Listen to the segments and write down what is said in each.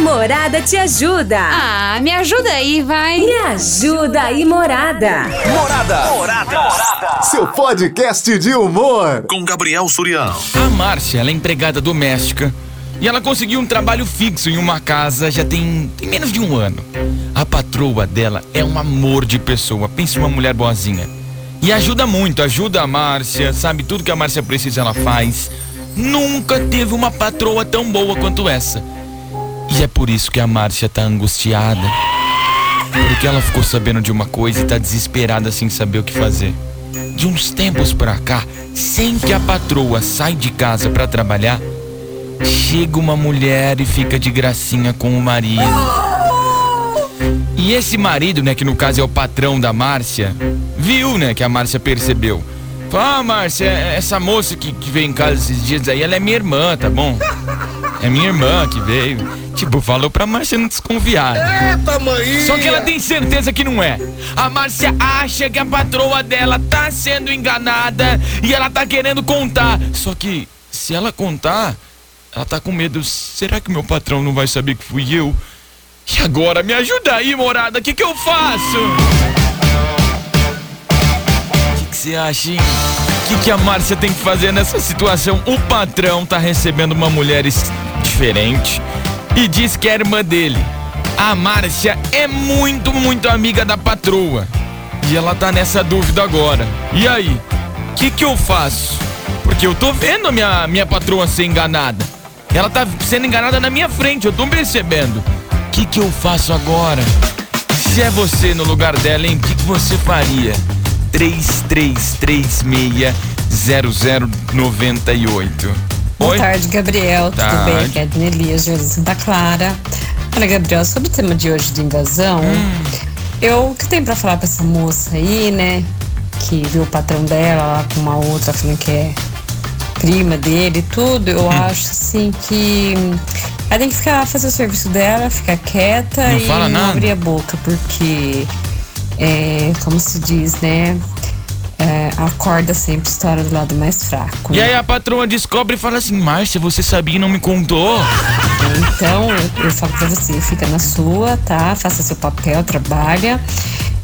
Morada te ajuda. Ah, me ajuda aí, vai. Me ajuda aí, Morada. Morada. Morada. Seu podcast de humor. Com Gabriel Surião. A Márcia, ela é empregada doméstica e ela conseguiu um trabalho fixo em uma casa já tem, tem menos de um ano. A patroa dela é um amor de pessoa, pense uma mulher boazinha. E ajuda muito, ajuda a Márcia, sabe? Tudo que a Márcia precisa ela faz. Nunca teve uma patroa tão boa quanto essa. E é por isso que a Márcia tá angustiada. Porque ela ficou sabendo de uma coisa e tá desesperada sem saber o que fazer. De uns tempos pra cá, sempre que a patroa sai de casa para trabalhar, chega uma mulher e fica de gracinha com o marido. E esse marido, né, que no caso é o patrão da Márcia, viu, né, que a Márcia percebeu. Falou, ah, Márcia, essa moça que, que veio em casa esses dias aí, ela é minha irmã, tá bom? É minha irmã que veio. Tipo, falou pra Márcia não desconfiar. Eita, mãe! Só que ela tem certeza que não é. A Márcia acha que a patroa dela tá sendo enganada e ela tá querendo contar. Só que, se ela contar, ela tá com medo. Será que meu patrão não vai saber que fui eu? E agora, me ajuda aí, morada, o que que eu faço? O que você acha, hein? O que, que a Márcia tem que fazer nessa situação? O patrão tá recebendo uma mulher diferente e diz que é irmã dele. A Márcia é muito, muito amiga da patroa. E ela tá nessa dúvida agora. E aí? O que, que eu faço? Porque eu tô vendo a minha, minha patroa ser enganada. Ela tá sendo enganada na minha frente, eu tô percebendo. O que, que eu faço agora? Se é você no lugar dela, hein? O que, que você faria? 33360098. Boa Oi? tarde, Gabriel. Tudo bem? Aqui é a Adnelia, Júlia Santa Clara. Olha, Gabriel, sobre o tema de hoje de invasão, Hum. eu o que tem pra falar pra essa moça aí, né? Que viu o patrão dela lá com uma outra falando que é prima dele e tudo, eu Hum. acho assim que ela tem que ficar fazer o serviço dela, ficar quieta Não e não nada. abrir a boca, porque é, como se diz, né? É, a corda sempre estoura do lado mais fraco. E né? aí a patroa descobre e fala assim: Márcia, você sabia e não me contou? Então, eu, eu falo pra você, fica na sua, tá? Faça seu papel, trabalha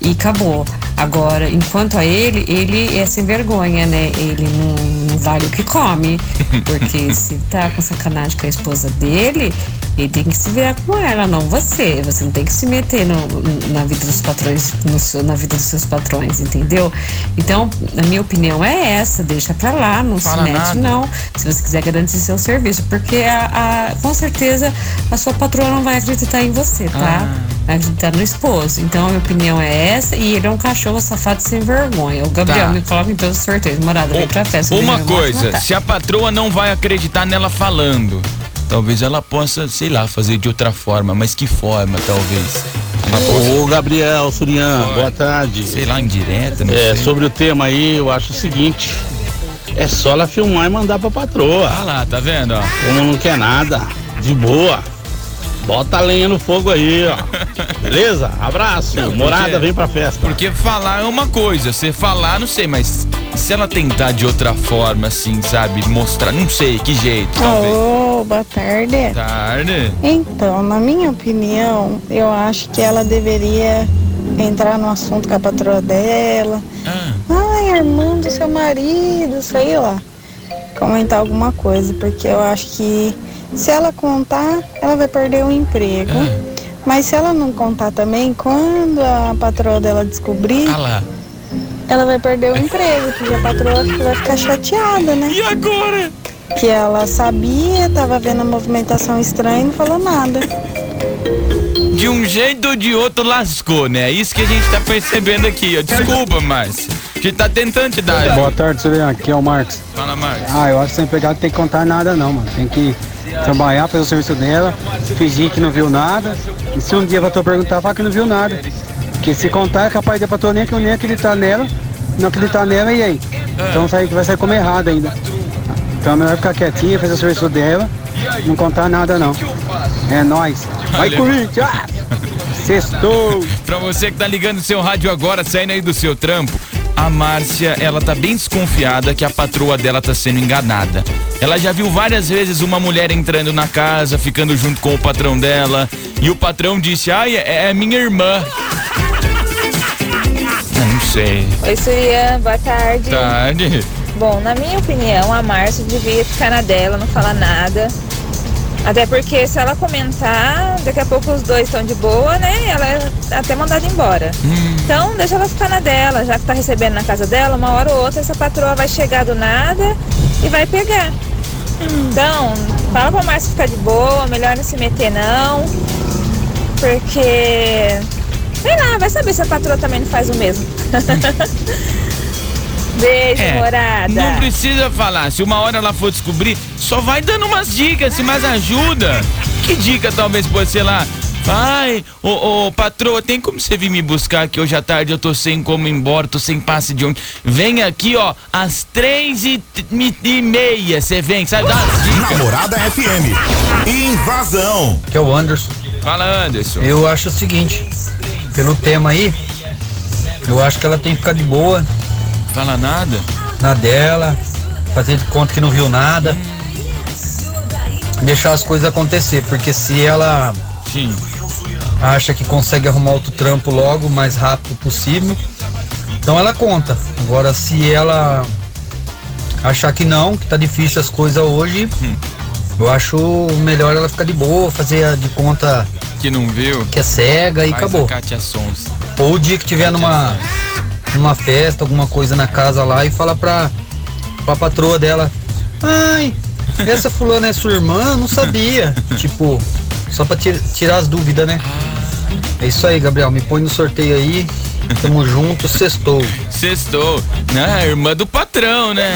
e acabou. Agora, enquanto a ele, ele é sem vergonha, né? Ele não, não vale o que come. Porque se tá com sacanagem com a esposa dele, ele tem que se virar com ela, não você. Você não tem que se meter no- na vida dos patrões, seu- na vida dos seus patrões, entendeu? Então, a minha opinião é essa, deixa pra lá, não Fala se mete, nada. não. Se você quiser garantir seu serviço, porque a, a- com certeza a sua patroa não vai acreditar em você, tá? Ah. Acreditar no esposo. Então a minha opinião é essa e ele é um cachorro safado sem vergonha. O Gabriel Tá. me coloca em todos os sorteios. Morada, vem pra festa. Uma coisa, se a patroa não vai acreditar nela falando, talvez ela possa, sei lá, fazer de outra forma, mas que forma, talvez? Ô, Gabriel Surian, Oi. boa tarde. sei lá, indireta, não É, sei. sobre o tema aí, eu acho o seguinte: é só ela filmar e mandar pra patroa. Ah lá, tá vendo, ó? Como não quer nada, de boa. Bota a lenha no fogo aí, ó. Beleza? Abraço. Não, porque- Morada, vem pra festa. Porque falar é uma coisa, você falar, não sei, mas se ela tentar de outra forma, assim, sabe, mostrar, não sei, que jeito, talvez. Alô, boa tarde. Tarde. Então, na minha opinião, eu acho que ela deveria entrar no assunto com a patroa dela. Ah, Ai, irmã do seu marido, sei lá. Comentar alguma coisa, porque eu acho que se ela contar, ela vai perder o emprego. Mas se ela não contar também, quando a patroa dela descobrir, ah lá. ela vai perder o emprego, porque a patroa vai ficar chateada, né? E agora? Que ela sabia, tava vendo a movimentação estranha e não falou nada. De um jeito ou de outro lascou, né? É isso que a gente tá percebendo aqui, ó. Desculpa, Márcio. A gente tá tentando te dar. Boa tarde, Surian. Aqui é o Marcos. Fala, Márcio. Ah, eu acho que empregada não tem que contar nada não, mano. Tem que trabalhar, fazer o serviço dela, fingir que não viu nada. E se um dia a patroa perguntar, fala que não viu nada. Porque se contar, é capaz da patroa nem, nem acreditar nela, não acreditar nela, e aí? Então sai, vai sair como errado ainda. Então é melhor ficar quietinha, fazer o serviço dela, não contar nada não. É nóis. Vai. Corinthians! Ah! Sextou! Pra você que tá ligando o seu rádio agora, saindo aí do seu trampo, a Márcia, ela tá bem desconfiada que a patroa dela tá sendo enganada. Ela já viu várias vezes uma mulher entrando na casa, ficando junto com o patrão dela. E o patrão disse: Ai, é, é minha irmã. Não sei. Oi, Surya, boa tarde. Tarde. Bom, na minha opinião, a Márcia devia ficar na dela, não falar nada. Até porque se ela comentar, daqui a pouco os dois estão de boa, né? Ela é até mandada embora. Então, deixa ela ficar na dela, já que tá recebendo na casa dela, uma hora ou outra essa patroa vai chegar do nada e vai pegar. Então, fala pra Márcia ficar de boa, melhor não se meter não. Porque. Sei lá, vai saber se a patroa também não faz o mesmo. Beijo, morada. É, não precisa falar. Se uma hora ela for descobrir, só vai dando umas dicas, se mais ajuda. Que dica talvez pode ser lá? Ai, ô, ô, patroa, tem como você vir me buscar que hoje à tarde eu tô sem como ir embora, tô sem passe de onde. Vem aqui, ó, às três e, e, e meia, você vem, sabe? Dá dicas. Namorada FM. Invasão. Que é o Anderson. Fala, Anderson. Eu acho o seguinte, pelo tema aí, eu acho que ela tem que ficar de boa, Fala nada? na dela, fazer de conta que não viu nada. Deixar as coisas acontecer, porque se ela Sim. Acha que consegue arrumar outro trampo logo, o mais rápido possível, então ela conta. Agora se ela achar que não, que tá difícil as coisas hoje, eu acho melhor ela ficar de boa, fazer de conta Que não viu? que é cega e acabou. Ou o dia que tiver numa, numa festa, alguma coisa na casa lá e fala pra, pra patroa dela, ai, essa fulana é sua irmã? Não sabia. tipo, só pra tir- tirar as dúvidas, né? É isso aí, Gabriel. Me põe no sorteio aí. Tamo junto, sextou. Sextou. Ah, irmã do patrão, né?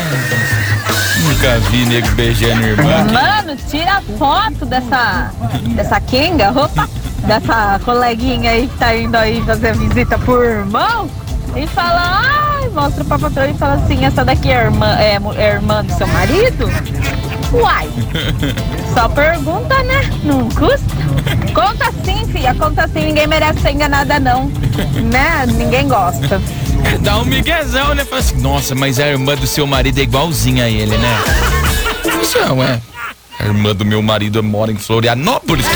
Nunca vi nego beijando irmã. Mano, tira a foto dessa, dessa Kenga, opa, dessa coleguinha aí que tá indo aí fazer visita por irmão e fala, ai, mostra pra patroa e fala assim, essa daqui é irmã, é, é irmã do seu marido? Uai, só pergunta, né? Não custa. Conta sim, filha, conta sim, ninguém merece ser enganada não, né? Ninguém gosta. Dá um miguezão, né? Fala assim, nossa, mas a irmã do seu marido é igualzinha a ele, né? Isso é. A irmã do meu marido mora em Florianópolis.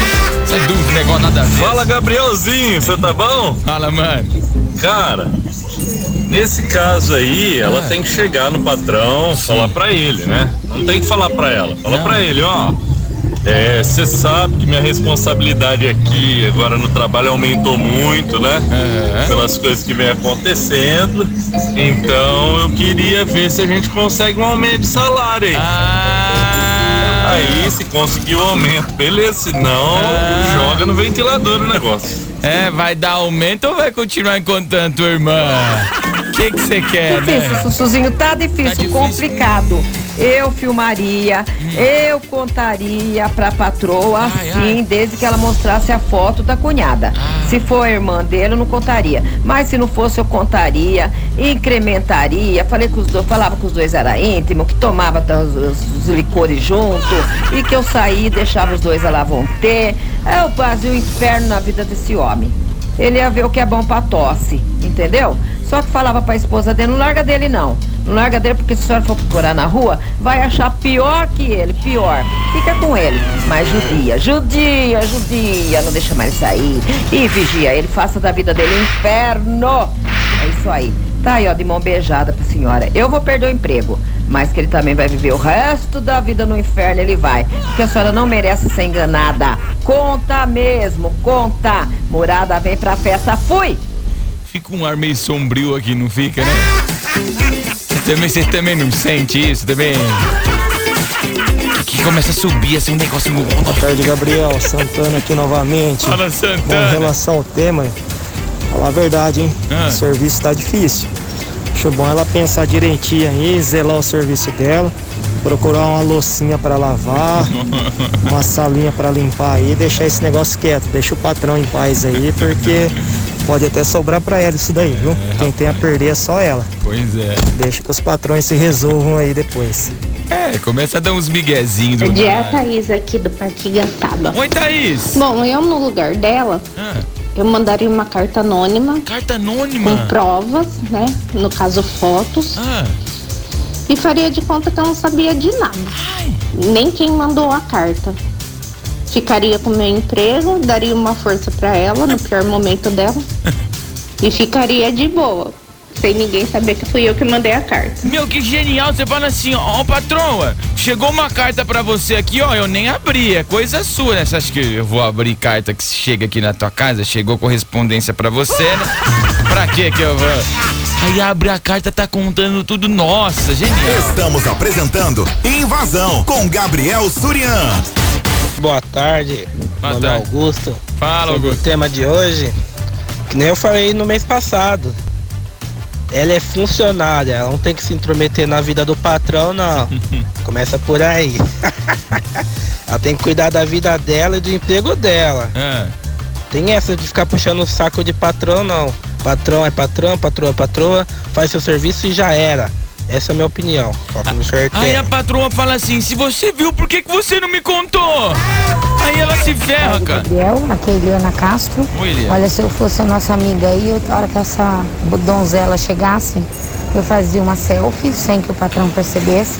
Você é dúvida, negócio nada a ver. Fala, Gabrielzinho, você tá bom? Fala, mano. Cara, nesse caso aí, ela tem que chegar no patrão, falar pra ele, né? Não tem que falar pra ela. Fala Não. pra ele, ó. É, você sabe que minha responsabilidade aqui agora no trabalho aumentou muito, né? Pelas coisas que vem acontecendo. Então eu queria ver se a gente consegue um aumento de salário aí. Ah, Aí, se conseguir o aumento, beleza. Se não, joga no ventilador o negócio. é, vai dar aumento ou vai continuar encontrando irmã? O que que você quer, Difícil, né? Sussuzinho, tá difícil, Tá difícil. complicado. Eu filmaria, eu contaria pra patroa, Ai, sim, ai. desde que ela mostrasse a foto da cunhada. Se for a irmã dele, eu não contaria. Mas se não fosse, eu contaria, incrementaria. Falei com os dois, falava que os dois eram íntimos, que tomava os, os- licores junto, e que eu saí e deixava os dois lá vão ter. Eu fazia o inferno na vida desse homem. Ele ia ver o que é bom pra tosse, entendeu? Só que falava pra esposa dele, não larga dele não. Não larga dele porque se a senhora for procurar na rua, vai achar pior que ele, pior. Fica com ele. Mas judia, judia, judia, não deixa mais ele sair. E vigia ele, faça da vida dele um inferno. É isso aí. Tá aí, ó, de mão beijada pra senhora. Eu vou perder o emprego, mas que ele também vai viver o resto da vida no inferno, ele vai. Porque a senhora não merece ser enganada. Conta mesmo, conta. Morada, vem pra festa, fui! Fica um ar meio sombrio aqui, não fica, né? Também, você também não sente isso também? Que, começa a subir assim um negócio no Boa tarde, Gabriel. Santana aqui novamente. Fala, Com Santana. relação ao tema, falar a verdade, hein? Ah. O serviço tá difícil. Acho bom ela pensar direitinho aí, zelar o serviço dela, procurar uma loucinha pra lavar, uma salinha pra limpar aí, deixar esse negócio quieto, deixa o patrão em paz aí, porque pode até sobrar pra ela isso daí, viu? Quem tem a perder é só ela. Pois é. Deixa que os patrões se resolvam aí depois. É, começa a dar uns miguezinhos do É a nada. Thaís aqui do Parque Gaçaba. Oi, Thaís. Bom, eu no lugar dela, Ah, eu mandaria uma carta anônima carta anônima. com provas, né? No caso, fotos. Ah, e faria de conta que eu não sabia de nada. Nem quem mandou a carta. Ficaria com meu emprego, daria uma força pra ela no pior momento dela e ficaria de boa, sem ninguém saber que fui eu que mandei a carta. Meu, que genial. Você fala assim, ó, patroa, chegou uma carta pra você aqui, ó, eu nem abri, é coisa sua, né? Você acha que eu vou abrir carta que chega aqui na tua casa? Chegou correspondência pra você, né? Pra que que eu vou... Aí abre a carta, tá contando tudo. Nossa, genial. Estamos apresentando Invasão com Gabriel Surian. Boa tarde, Boa tarde. Augusto. Fala, Sobre Augusto. O tema de hoje, que nem eu falei no mês passado. Ela é funcionária, ela não tem que se intrometer na vida do patrão, não. Começa por aí. ela tem que cuidar da vida dela e do emprego dela. É. Tem essa de ficar puxando o saco de patrão, não. Patrão é patrão, patroa é patroa, faz seu serviço e já era. Essa é a minha opinião. Aí a patroa fala assim, se você viu, por que, que você não me contou? Aí ela se ferra, cara. Gabriel, aqui é Eliana Castro. Oi, Eliana. Olha, se eu fosse a nossa amiga aí, na hora que essa donzela chegasse, eu fazia uma selfie sem que o patrão percebesse,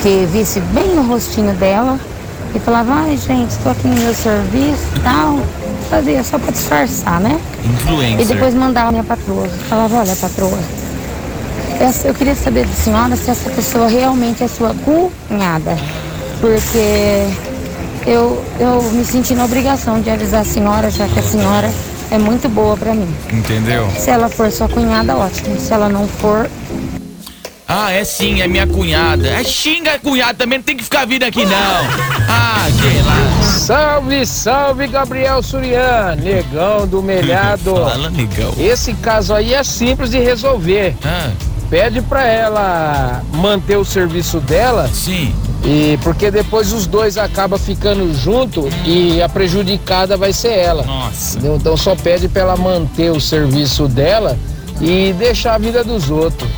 que visse bem no rostinho dela e falava, ai gente, estou aqui no meu serviço e tal. Fazia só para disfarçar, né? Influencer. E depois mandava a minha patroa. Falava, olha, patroa, eu queria saber da senhora se essa pessoa realmente é sua cunhada. Porque eu, eu me senti na obrigação de avisar a senhora, já que a senhora é muito boa pra mim. Entendeu? Se ela for sua cunhada, ótimo. Se ela não for, Ah, é sim, é minha cunhada. É xinga cunhada também, não tem que ficar vindo aqui não. Ah, que lá. Salve, salve, Gabriel Surian, negão do melhado. Fala, negão. Esse caso aí é simples de resolver. Ah. Pede pra ela manter o serviço dela. Sim. E porque depois os dois acabam ficando junto e a prejudicada vai ser ela. Nossa. Entendeu? Então só pede pra ela manter o serviço dela e deixar a vida dos outros.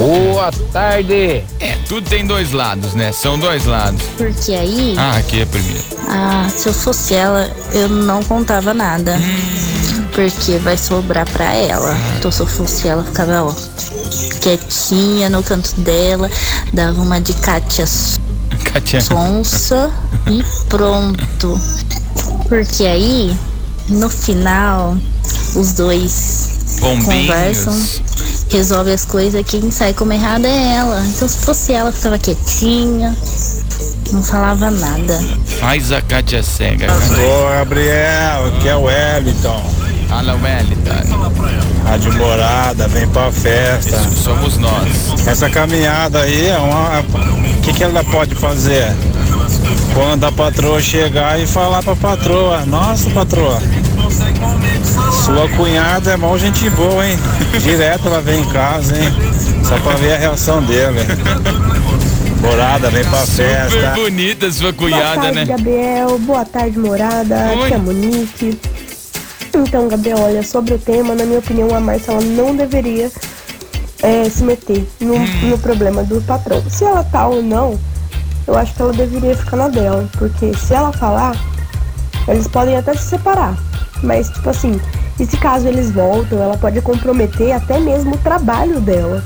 Boa tarde. É, tudo tem dois lados, né? São dois lados. Porque aí, Ah, aqui é primeiro. ah, se eu fosse ela, eu não contava nada. Porque vai sobrar pra ela. Então se eu fosse ela, ficava, ó, quietinha no canto dela, dava uma de Kátia Kátia. sonsa e pronto. Porque aí, no final, os dois Bombinhos. conversam, resolve as coisas, quem sai como errado é ela. Então se fosse ela, ficava quietinha, não falava nada. Faz a Kátia cega. Ô, Gabriel, aqui é o Wellington. Fala, Wellington. Rádio Morada, vem pra festa. somos nós. Essa caminhada aí é uma. O que, que ela pode fazer? Quando a patroa chegar e falar pra patroa, nossa patroa, sua cunhada é mal gente boa, hein? Direto ela vem em casa, hein? Só pra ver a reação dele. Morada, vem pra Super festa. bonita sua Boa cunhada, tarde, né? Gabriel. Boa tarde, morada. Oi. Aqui é a Monique. Então, Gabriel, olha, sobre o tema, na minha opinião, a Márcia ela não deveria é, se meter no, Hum. no problema do patrão. Se ela tá ou não, eu acho que ela deveria ficar na dela. Porque se ela falar, eles podem até se separar. Mas, tipo assim, e se caso eles voltam, ela pode comprometer até mesmo o trabalho dela.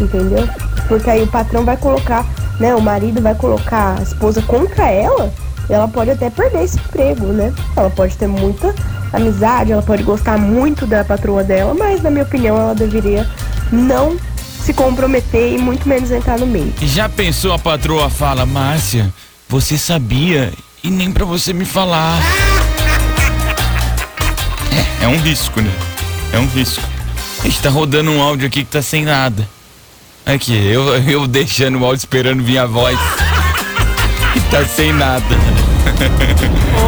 Entendeu? Porque aí o patrão vai colocar, né? O marido vai colocar a esposa contra ela. E ela pode até perder esse emprego, né? Ela pode ter muita amizade, ela pode gostar muito da patroa dela, mas na minha opinião ela deveria não se comprometer e muito menos entrar no meio. Já pensou a patroa fala, Márcia, você sabia e nem pra você me falar. É, é um risco, né? É um risco. A gente tá rodando um áudio aqui que tá sem nada. Aqui, eu, eu deixando o áudio esperando vir a voz. E tá sem nada.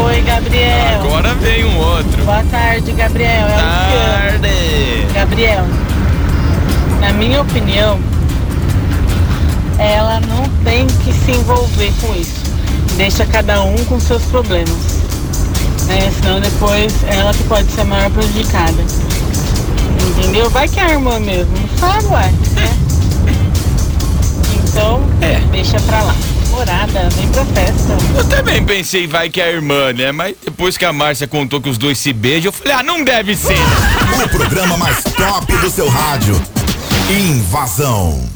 Oi, Gabriel. Agora vem um outro. Boa tarde, Gabriel. É Tarde. Luciano. Gabriel, na minha opinião, ela não tem que se envolver com isso. Deixa cada um com seus problemas. Né? Senão depois ela que pode ser a maior prejudicada. Entendeu? Vai que é a irmã mesmo. Não sabe, ué. Né? Então, deixa pra lá. Morada, vem pra festa. Eu também pensei, vai que é a irmã, né? Mas depois que a Márcia contou que os dois se beijam, eu falei, ah, não deve ser. O programa mais top do seu rádio. Invasão.